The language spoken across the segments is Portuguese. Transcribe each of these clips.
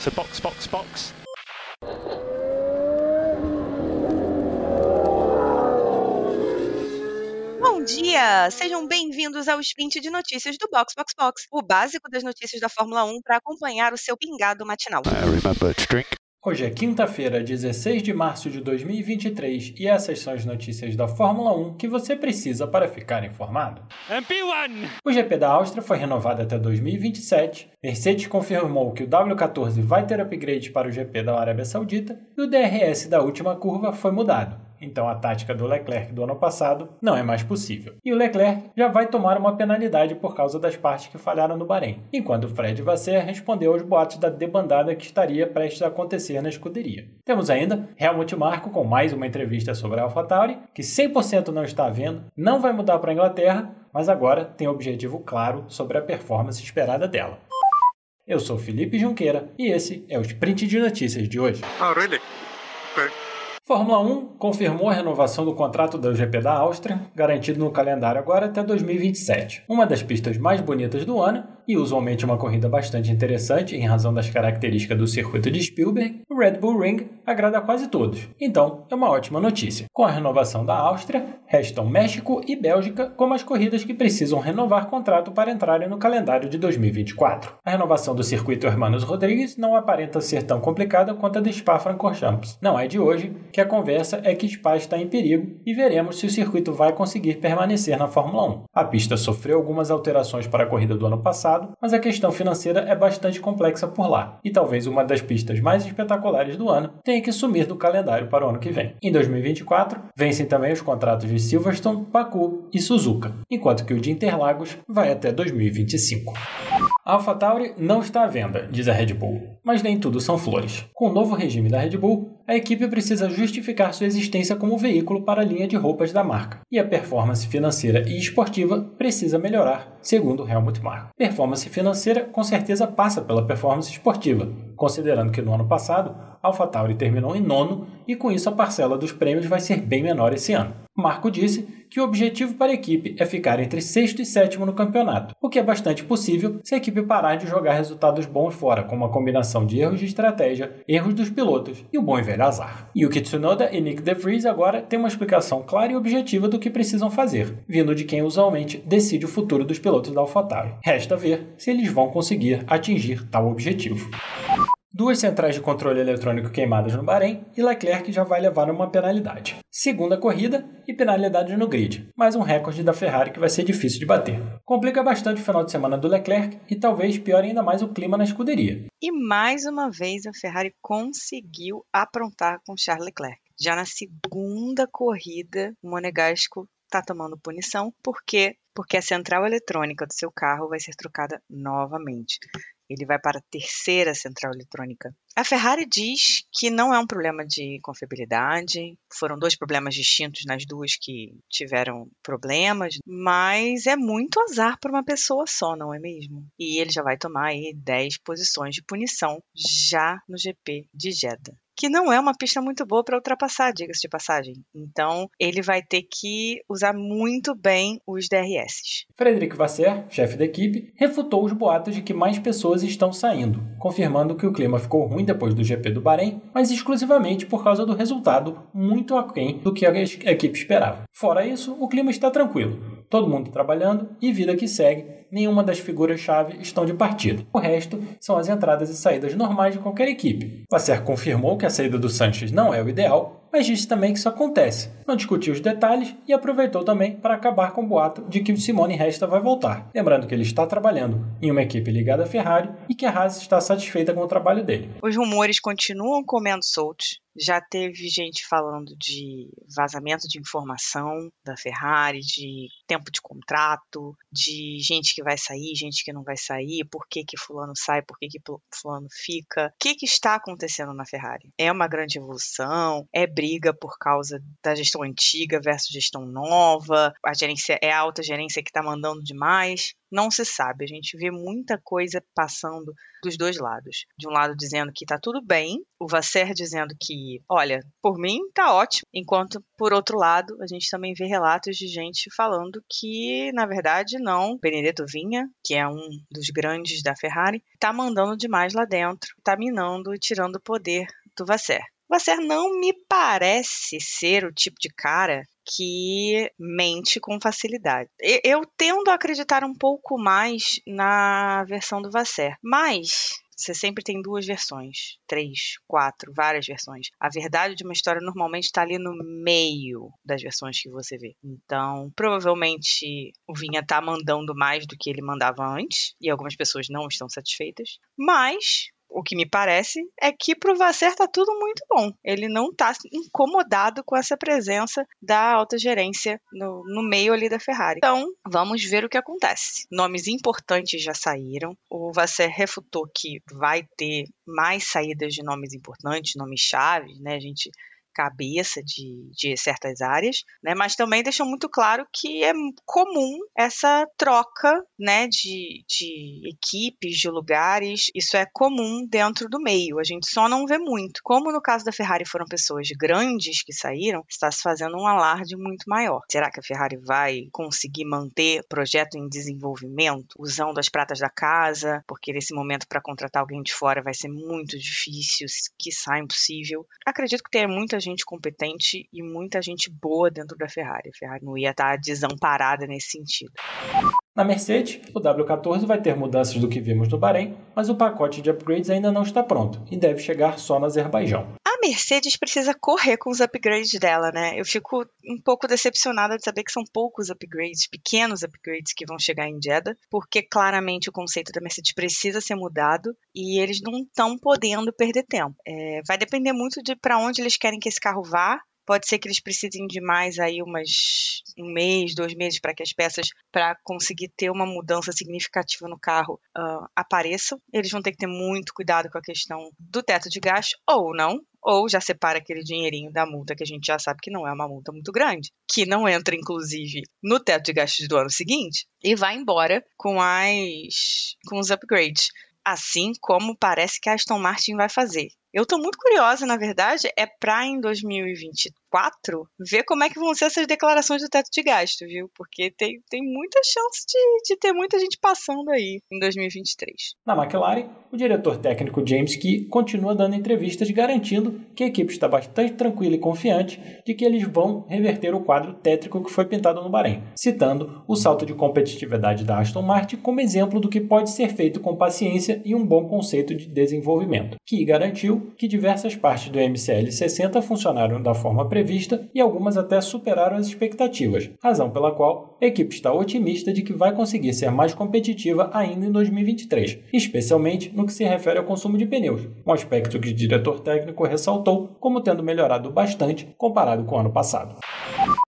So box, box, box. Bom dia! Sejam bem-vindos ao sprint de notícias do Box Box Box, o básico das notícias da Fórmula 1 para acompanhar o seu pingado matinal. I remember to drink. Hoje é quinta-feira, 16 de março de 2023 e essas são as notícias da Fórmula 1 que você precisa para ficar informado. MP1! O GP da Áustria foi renovado até 2027, Mercedes confirmou que o W14 vai ter upgrade para o GP da Arábia Saudita e o DRS da última curva foi mudado. Então a tática do Leclerc do ano passado não é mais possível. E o Leclerc já vai tomar uma penalidade por causa das partes que falharam no Bahrein, enquanto Fred Vasseur respondeu aos boatos da debandada que estaria prestes a acontecer na escuderia. Temos ainda Helmut Marko com mais uma entrevista sobre a AlphaTauri, que 100% não está vendo, não vai mudar para a Inglaterra, mas agora tem objetivo claro sobre a performance esperada dela. Eu sou Felipe Junqueira e esse é o Sprint de Notícias de hoje. Oh, really? Fórmula 1 confirmou a renovação do contrato do GP da Áustria, garantido no calendário agora até 2027. Uma das pistas mais bonitas do ano e usualmente uma corrida bastante interessante em razão das características do circuito de Spielberg, o Red Bull Ring agrada a quase todos. Então, é uma ótima notícia. Com a renovação da Áustria, restam México e Bélgica como as corridas que precisam renovar contrato para entrarem no calendário de 2024. A renovação do circuito Hermanos Rodrigues não aparenta ser tão complicada quanto a de Spa-Francorchamps. Não é de hoje que a conversa é que Spa está em perigo e veremos se o circuito vai conseguir permanecer na Fórmula 1. A pista sofreu algumas alterações para a corrida do ano passado, mas a questão financeira é bastante complexa por lá, e talvez uma das pistas mais espetaculares do ano tenha que sumir do calendário para o ano que vem. Em 2024, vencem também os contratos de Silverstone, Baku e Suzuka, enquanto que o de Interlagos vai até 2025. A AlphaTauri não está à venda, diz a Red Bull, mas nem tudo são flores. Com o novo regime da Red Bull, a equipe precisa justificar sua existência como veículo para a linha de roupas da marca, e a performance financeira e esportiva precisa melhorar, segundo Helmut Marko. Performance financeira com certeza passa pela performance esportiva, considerando que no ano passado AlphaTauri terminou em nono e com isso a parcela dos prêmios vai ser bem menor esse ano. Marco disse que o objetivo para a equipe é ficar entre sexto e sétimo no campeonato, o que é bastante possível se a equipe parar de jogar resultados bons fora, com uma combinação de erros de estratégia, erros dos pilotos e o bom e velho azar. Yuki Tsunoda e Nick DeVries agora têm uma explicação clara e objetiva do que precisam fazer, vindo de quem usualmente decide o futuro dos pilotos da AlphaTauri. Resta ver se eles vão conseguir atingir tal objetivo duas centrais de controle eletrônico queimadas no Bahrein e Leclerc já vai levar uma penalidade. Segunda corrida e penalidade no grid, mais um recorde da Ferrari que vai ser difícil de bater. Complica bastante o final de semana do Leclerc e talvez piore ainda mais o clima na escuderia. E mais uma vez a Ferrari conseguiu aprontar com Charles Leclerc. Já na segunda corrida, o Monegasco está tomando punição porque porque a central eletrônica do seu carro vai ser trocada novamente. Ele vai para a terceira central eletrônica. A Ferrari diz que não é um problema de confiabilidade, foram dois problemas distintos nas duas que tiveram problemas, mas é muito azar para uma pessoa só, não é mesmo? E ele já vai tomar aí 10 posições de punição já no GP de Jeddah que não é uma pista muito boa para ultrapassar, diga-se de passagem. Então, ele vai ter que usar muito bem os DRS. Frederic Vasseur, chefe da equipe, refutou os boatos de que mais pessoas estão saindo, confirmando que o clima ficou ruim depois do GP do Bahrein, mas exclusivamente por causa do resultado muito aquém do que a equipe esperava. Fora isso, o clima está tranquilo. Todo mundo trabalhando e vida que segue, nenhuma das figuras-chave estão de partida. O resto são as entradas e saídas normais de qualquer equipe. Vasser confirmou que a saída do Sanches não é o ideal, mas disse também que isso acontece. Não discutiu os detalhes e aproveitou também para acabar com o boato de que o Simone Resta vai voltar. Lembrando que ele está trabalhando em uma equipe ligada à Ferrari e que a Haas está satisfeita com o trabalho dele. Os rumores continuam comendo soltos. Já teve gente falando de vazamento de informação da Ferrari, de tempo de contrato, de gente que vai sair, gente que não vai sair, por que, que fulano sai, por que, que fulano fica. O que, que está acontecendo na Ferrari? É uma grande evolução? É briga por causa da gestão antiga versus gestão nova? A gerência é a alta gerência que está mandando demais? Não se sabe. A gente vê muita coisa passando dos dois lados. De um lado dizendo que tá tudo bem, o Vasser dizendo que, olha, por mim tá ótimo, enquanto por outro lado a gente também vê relatos de gente falando que, na verdade, não. Benedetto Vinha, que é um dos grandes da Ferrari, tá mandando demais lá dentro, tá minando e tirando o poder do Vasser. Vasser não me parece ser o tipo de cara que mente com facilidade. Eu tendo a acreditar um pouco mais na versão do Vasser, mas você sempre tem duas versões, três, quatro, várias versões. A verdade de uma história normalmente está ali no meio das versões que você vê. Então, provavelmente o Vinha está mandando mais do que ele mandava antes, e algumas pessoas não estão satisfeitas. Mas o que me parece é que pro Vasser tá tudo muito bom. Ele não tá incomodado com essa presença da alta gerência no, no meio ali da Ferrari. Então, vamos ver o que acontece. Nomes importantes já saíram. O Vasser refutou que vai ter mais saídas de nomes importantes, nomes chave, né? A gente cabeça de, de certas áreas, né? Mas também deixou muito claro que é comum essa troca, né? De, de equipes, de lugares. Isso é comum dentro do meio. A gente só não vê muito. Como no caso da Ferrari foram pessoas grandes que saíram, está se fazendo um alarde muito maior. Será que a Ferrari vai conseguir manter projeto em desenvolvimento, usando as pratas da casa? Porque nesse momento para contratar alguém de fora vai ser muito difícil, que sai impossível. Acredito que tenha muita gente competente e muita gente boa dentro da Ferrari. A Ferrari não ia estar desamparada nesse sentido. Na Mercedes, o W14 vai ter mudanças do que vimos no Bahrein, mas o pacote de upgrades ainda não está pronto e deve chegar só no Azerbaijão. A Mercedes precisa correr com os upgrades dela, né? Eu fico um pouco decepcionada de saber que são poucos upgrades, pequenos upgrades que vão chegar em Jeddah, porque claramente o conceito da Mercedes precisa ser mudado e eles não estão podendo perder tempo. É, vai depender muito de para onde eles querem que esse carro vá Pode ser que eles precisem de mais aí umas um mês, dois meses para que as peças para conseguir ter uma mudança significativa no carro uh, apareçam. Eles vão ter que ter muito cuidado com a questão do teto de gasto ou não, ou já separa aquele dinheirinho da multa que a gente já sabe que não é uma multa muito grande, que não entra inclusive no teto de gastos do ano seguinte e vai embora com as com os upgrades, assim como parece que a Aston Martin vai fazer. Eu estou muito curiosa, na verdade, é para em 2024 ver como é que vão ser essas declarações do teto de gasto, viu? Porque tem, tem muita chance de, de ter muita gente passando aí em 2023. Na McLaren, o diretor técnico James Key continua dando entrevistas garantindo que a equipe está bastante tranquila e confiante de que eles vão reverter o quadro tétrico que foi pintado no Bahrein, citando o salto de competitividade da Aston Martin como exemplo do que pode ser feito com paciência e um bom conceito de desenvolvimento. Key garantiu que diversas partes do MCL 60 funcionaram da forma prevista e algumas até superaram as expectativas, razão pela qual a equipe está otimista de que vai conseguir ser mais competitiva ainda em 2023, especialmente no que se refere ao consumo de pneus, um aspecto que o diretor técnico ressaltou como tendo melhorado bastante comparado com o ano passado.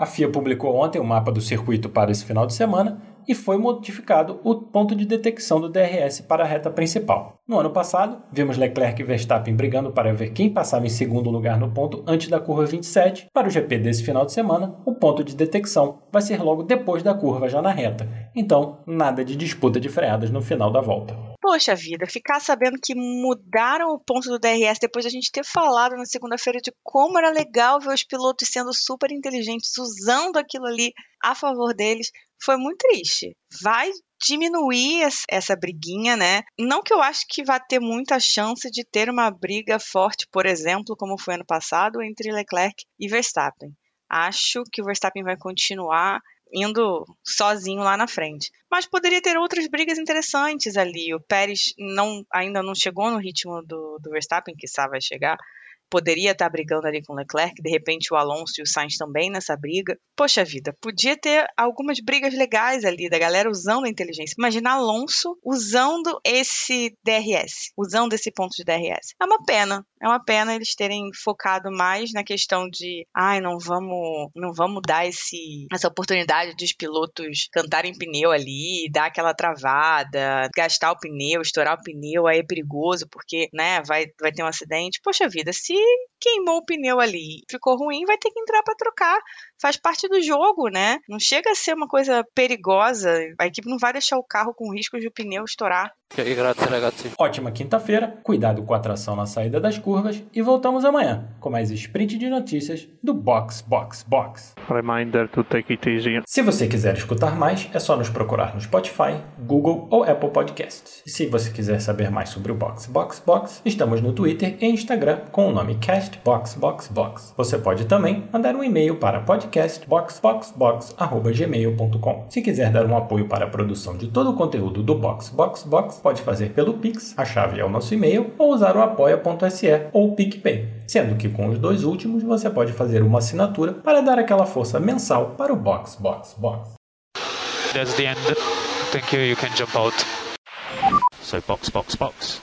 A FIA publicou ontem o mapa do circuito para esse final de semana e foi modificado o ponto de detecção do DRS para a reta principal. No ano passado, vimos Leclerc e Verstappen brigando para ver quem passava em segundo lugar no ponto antes da curva 27. Para o GP desse final de semana, o ponto de detecção vai ser logo depois da curva, já na reta. Então, nada de disputa de freadas no final da volta. Poxa vida, ficar sabendo que mudaram o ponto do DRS depois de a gente ter falado na segunda-feira de como era legal ver os pilotos sendo super inteligentes, usando aquilo ali a favor deles, foi muito triste. Vai diminuir essa briguinha, né? Não que eu acho que vai ter muita chance de ter uma briga forte, por exemplo, como foi ano passado, entre Leclerc e Verstappen. Acho que o Verstappen vai continuar indo sozinho lá na frente. Mas poderia ter outras brigas interessantes ali. O Pérez não, ainda não chegou no ritmo do, do Verstappen, que sabe chegar poderia estar brigando ali com o Leclerc, de repente o Alonso e o Sainz também nessa briga. Poxa vida, podia ter algumas brigas legais ali da galera usando a inteligência. Imagina Alonso usando esse DRS, usando esse ponto de DRS. É uma pena, é uma pena eles terem focado mais na questão de, ai, não vamos, não vamos dar esse essa oportunidade dos pilotos cantarem pneu ali, dar aquela travada, gastar o pneu, estourar o pneu, aí é perigoso porque, né, vai vai ter um acidente. Poxa vida, se queimou o pneu ali, ficou ruim, vai ter que entrar para trocar. Faz parte do jogo, né? Não chega a ser uma coisa perigosa. A equipe não vai deixar o carro com risco de o pneu estourar. Ótima quinta-feira, cuidado com a tração na saída das curvas e voltamos amanhã com mais sprint de notícias do Box Box Box. Reminder to take it easy. Se você quiser escutar mais, é só nos procurar no Spotify, Google ou Apple Podcasts. E se você quiser saber mais sobre o Box Box Box, estamos no Twitter e Instagram com o nome Cast Box Box Box. Você pode também mandar um e-mail para podcastboxboxbox@gmail.com. Se quiser dar um apoio para a produção de todo o conteúdo do Box Box Box, pode fazer pelo Pix, a chave é o nosso e-mail, ou usar o apoia.se ou o PicPay. Sendo que com os dois últimos você pode fazer uma assinatura para dar aquela força mensal para o Box Box Box. That's the end. Thank you. You can jump out. So box, box, box.